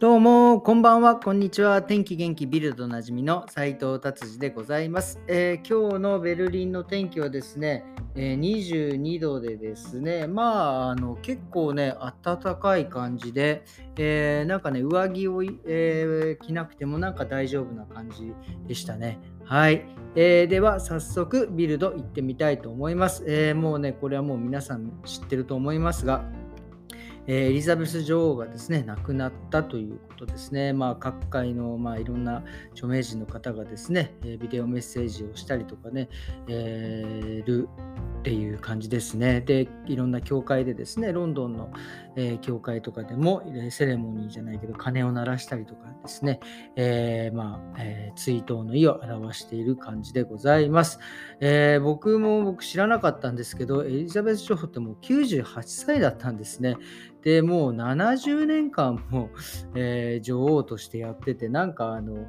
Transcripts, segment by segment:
どうも、こんばんは、こんにちは。天気元気ビルドなじみの斉藤達治でございます、えー、今日のベルリンの天気はですね、えー、22度でですね、まあ、あの結構ね、暖かい感じで、えー、なんかね、上着を、え着なくてもなんか大丈夫な感じでしたね。はい。えー、では、早速、ビルド行ってみたいと思います、えもうね、これはもう皆さん知ってると思いますが、えエリザベス女王がですね、亡くなったということですね。まあ、各界の、まあ、いろんな著名人の方がですね、えビデオメッセージをしたりとかね、えー、るっていう感じですね。で、いろんな教会でですね、ロンドンの、えー、教会とかでも、セレモニーじゃないけど、鐘を鳴らしたりとかですね、えー、まあ、えー、追悼の意を表している感じでございます。え僕も僕知らなかったんですけど、エリザベス女王ってもう98歳だったんですね。で、もう70年間も、え女王としてやってて、なんかあの、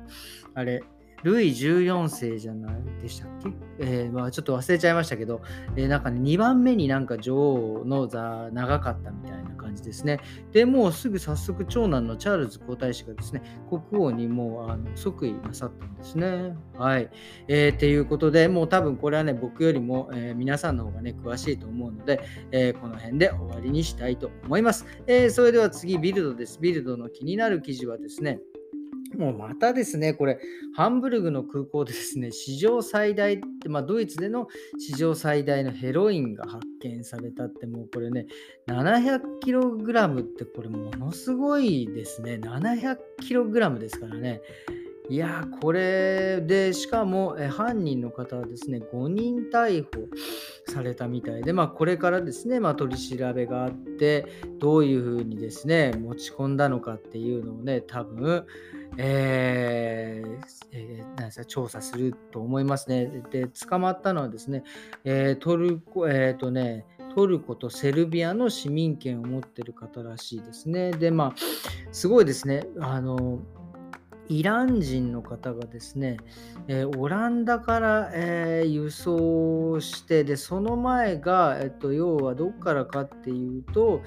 あれ、ルイ14世じゃない？でしたっけ、えー、まあ、ちょっと忘れちゃいましたけど、えー、なんかね、2番目になんか女王の座長かったみたいな感じですね。で、もうすぐ早速長男のチャールズ皇太子がですね、国王にもうあの即位なさったんですね。はい。えー、っていうことで、もう多分これはね、僕よりも、えー、皆さんの方がね、詳しいと思うので、えー、この辺で終わりにしたいと思います。え、それでは次、ビルドです。ビルドの気になる記事はですね、もうまたですね、これ、ハンブルグの空港でですね、史上最大って、まあ、ドイツでの史上最大のヘロインが発見されたって、もうこれね、700kg ってこれものすごいですね。700kg ですからね。いやこれで、しかもえ犯人の方はですね、5人逮捕されたみたいで、まあ、これからですね、まあ、取り調べがあって、どういうふうにですね、持ち込んだのかっていうのをね、多分、えーえー、なんですか調査すると思いますね。で、捕まったのはですね、えー、トルコ、えっ、ー、とね、トルコとセルビアの市民権を持ってる方らしいですね。で、まあ、すごいですね。あの、イラン人の方がですね、えー、オランダから、えー、輸送してでその前が、えっと、要はどこからかっていうと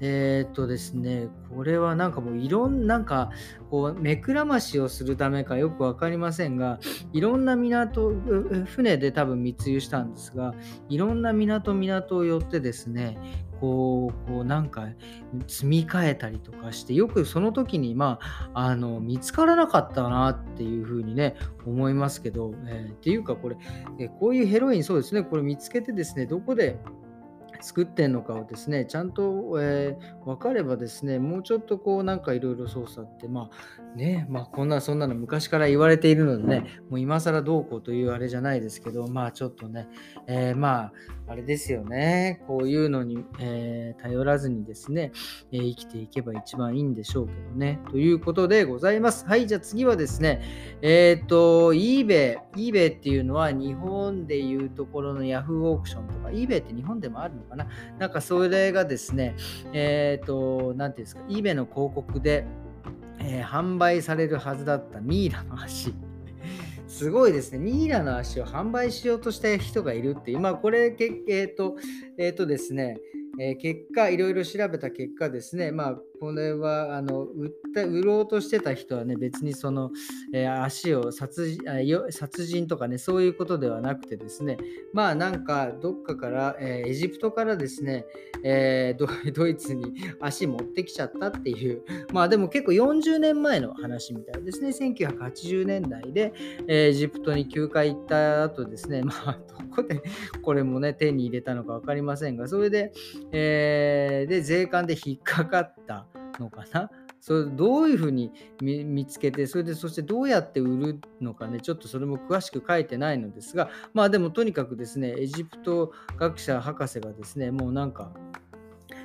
えー、っとですねこれはなんかもういろんななんかこう目くらましをするためかよく分かりませんがいろんな港船で多分密輸したんですがいろんな港港を寄ってですねこうこうなんか積み替えたりとかしてよくその時にまああの見つからなかったなっていうふうにね思いますけど、えー、っていうかこれ、えこういうヘロインそうですねこれ見つけてですねどこで作ってんのかをですね、ちゃんと、えー、分かればですね、もうちょっとこうなんかいろいろ操作って、まあね、まあこんなそんなの昔から言われているのでね、もう今更どうこうというあれじゃないですけど、まあちょっとね、えー、まああれですよね、こういうのに、えー、頼らずにですね、え生きていけば一番いいんでしょうけどね、ということでございます。はい、じゃあ次はですね、えっ、と、eBay、eBay っていうのは日本でいうところの Yahoo オークションとか、eBay って日本でもあるのかななんかそれがですね、えっ、ー、と、なんていうんですか、eBay の広告で、えー、販売されるはずだったミイラの足。すごいですね。ミイラの足を販売しようとした人がいるって今これ、えっ、ー、と、えっ、ー、とですね、え結果、いろいろ調べた結果ですね、まあ、これはあの売った売ろうとしてた人はね、別にその、えー、足を殺殺人とかね、そういうことではなくてですね、まあなんかどっかから、えー、エジプトからですね、えー、ドイツに足持ってきちゃったっていう、まあでも結構40年前の話みたいですね、1980年代で、えエジプトに休暇行った後ですね、まあどこでこれもね、手に入れたのか分かりませんが、それで、えで税関で引っかかった。のかな？それどういうふうに見つけてそれでそしてどうやって売るのかね？ちょっとそれも詳しく書いてないのですがまあでもとにかくですねエジプト学者博士がですねもうなんか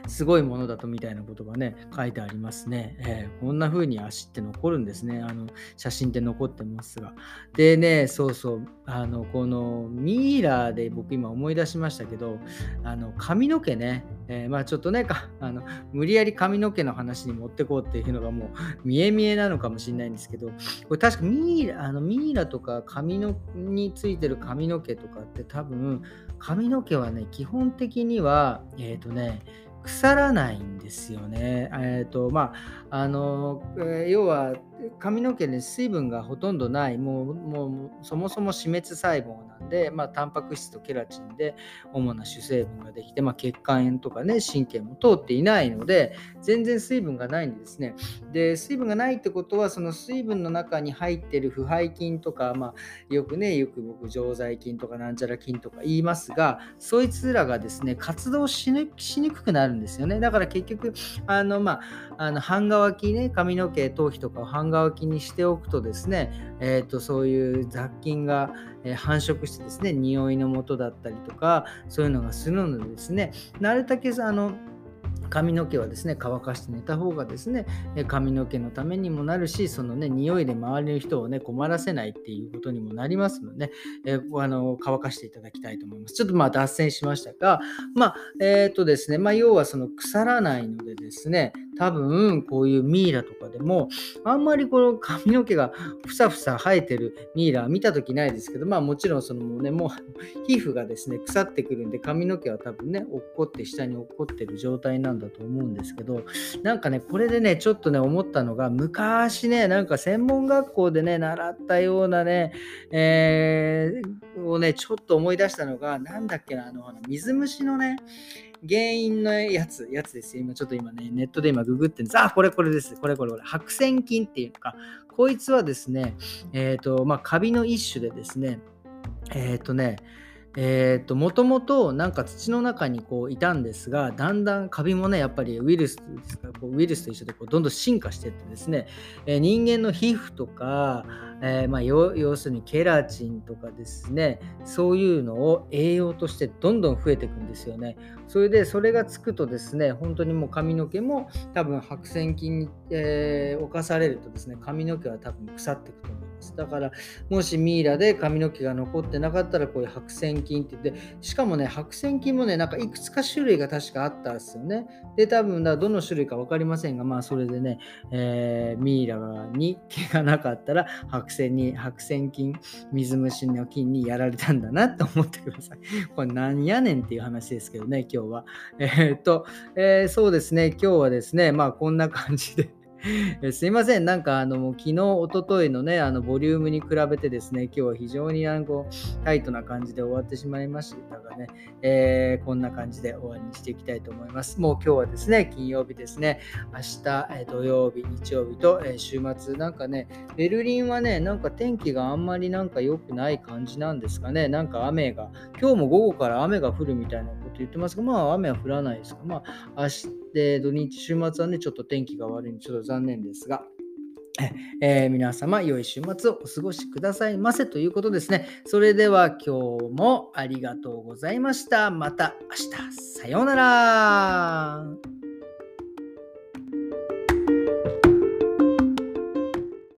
すごいものだとみたいなことがね、書いてありますね。えー、こんな風に足って残るんですね。あの、写真って残ってますが。でね、そうそう、あの、このミイラーで僕今思い出しましたけど、あの、髪の毛ね、えー、まあちょっとねあの、無理やり髪の毛の話に持ってこうっていうのがもう見え見えなのかもしれないんですけど、これ確かミイラ、あのミイラとか髪のについてる髪の毛とかって多分、髪の毛はね、基本的には、えっ、ー、とね、腐らないんですよね。えーとまああのえー、要は髪の毛に水分がほとんどないもうもうそもそも死滅細胞なんで、まあ、タンパク質とケラチンで主な主成分ができて、まあ、血管炎とかね神経も通っていないので全然水分がないんですね。で水分がないってことはその水分の中に入ってる腐敗菌とか、まあ、よくねよく僕常在菌とかなんちゃら菌とか言いますがそいつらがですね活動しにくくなるんですよね。だから結局あのまああの半乾きね髪の毛頭皮とかを半乾きにしておくとですね、えーと、そういう雑菌が、繁殖してですね匂いの元だったりとかそういうのがするのでですねなるだけあの髪の毛はですね乾かして寝た方がですね髪の毛のためにもなるしそのね匂いで周りの人をね困らせないっていうことにもなりますので、えあの乾かしていただきたいと思います。ちょっとまあ脱線しましたがまあえっ、ー、とですねまあ要はその腐らないのでですね多分こういうミイラとかでもあんまりこの髪の毛がふさふさ生えてるミイラ見た時ないですけどまあもちろんそのもうねもう皮膚がですね腐ってくるんで髪の毛は多分ね落っこって下に落っこってる状態なんだと思うんですけどなんかねこれでねちょっとね思ったのが昔ねなんか専門学校でね習ったようなね、えー、をねちょっと思い出したのがなんだっけなあの水虫のね原因のやつ、やつですよ。今ちょっと今ね、ネットで今ググってんです。あ、これこれです。これこれこれ。白癬菌っていうか。こいつはですね、えっ、ー、と、まあ、カビの一種でですね、えっ、ー、とね、えーと、もともとなんか土の中にこういたんですがだんだんカビもねやっぱりウイルスですこうウイルスと一緒でこうどんどん進化していってですね、え、人間の皮膚とか、えー、まあ、要するにケラチンとかですねそういうのを栄養としてどんどん増えていくんですよねそれでそれがつくとですね本当にもう髪の毛も多分白癬菌に、えー、侵されるとですね髪の毛は多分腐っていくと思います。だから、もしミイラで髪の毛が残ってなかったら、こういう白癬菌って言って、しかもね、白癬菌もね、なんかいくつか種類が確かあったんですよね。で、多分だ、どの種類か分かりませんが、まあ、それでね、えー、ミイラに毛がなかったら、白癬に、白癬菌、水虫の菌にやられたんだなと思ってください。これ何やねんっていう話ですけどね、今日は。えー、っと、えー、そうですね、今日はですね、まあ、こんな感じで すいません、なんかあの昨日、おとといのね、あのボリュームに比べてですね、今日は非常にあのタイトな感じで終わってしまいましたがね、えー、こんな感じで終わりにしていきたいと思います。もう今日はですね、金曜日ですね、明日、え土曜日、日曜日と、え週末、なんかね、ベルリンはね、なんか天気があんまりなんか良くない感じなんですかね、なんか雨が、今日も午後から雨が降るみたいなと言ってますが、まあ雨は降らないですが、まあ明日、土日、週末はね、ちょっと天気が悪いんで、ちょっと残念ですが、えー、皆様、良い週末をお過ごしくださいませということですね。それでは今日もありがとうございました。また明日、さようなら。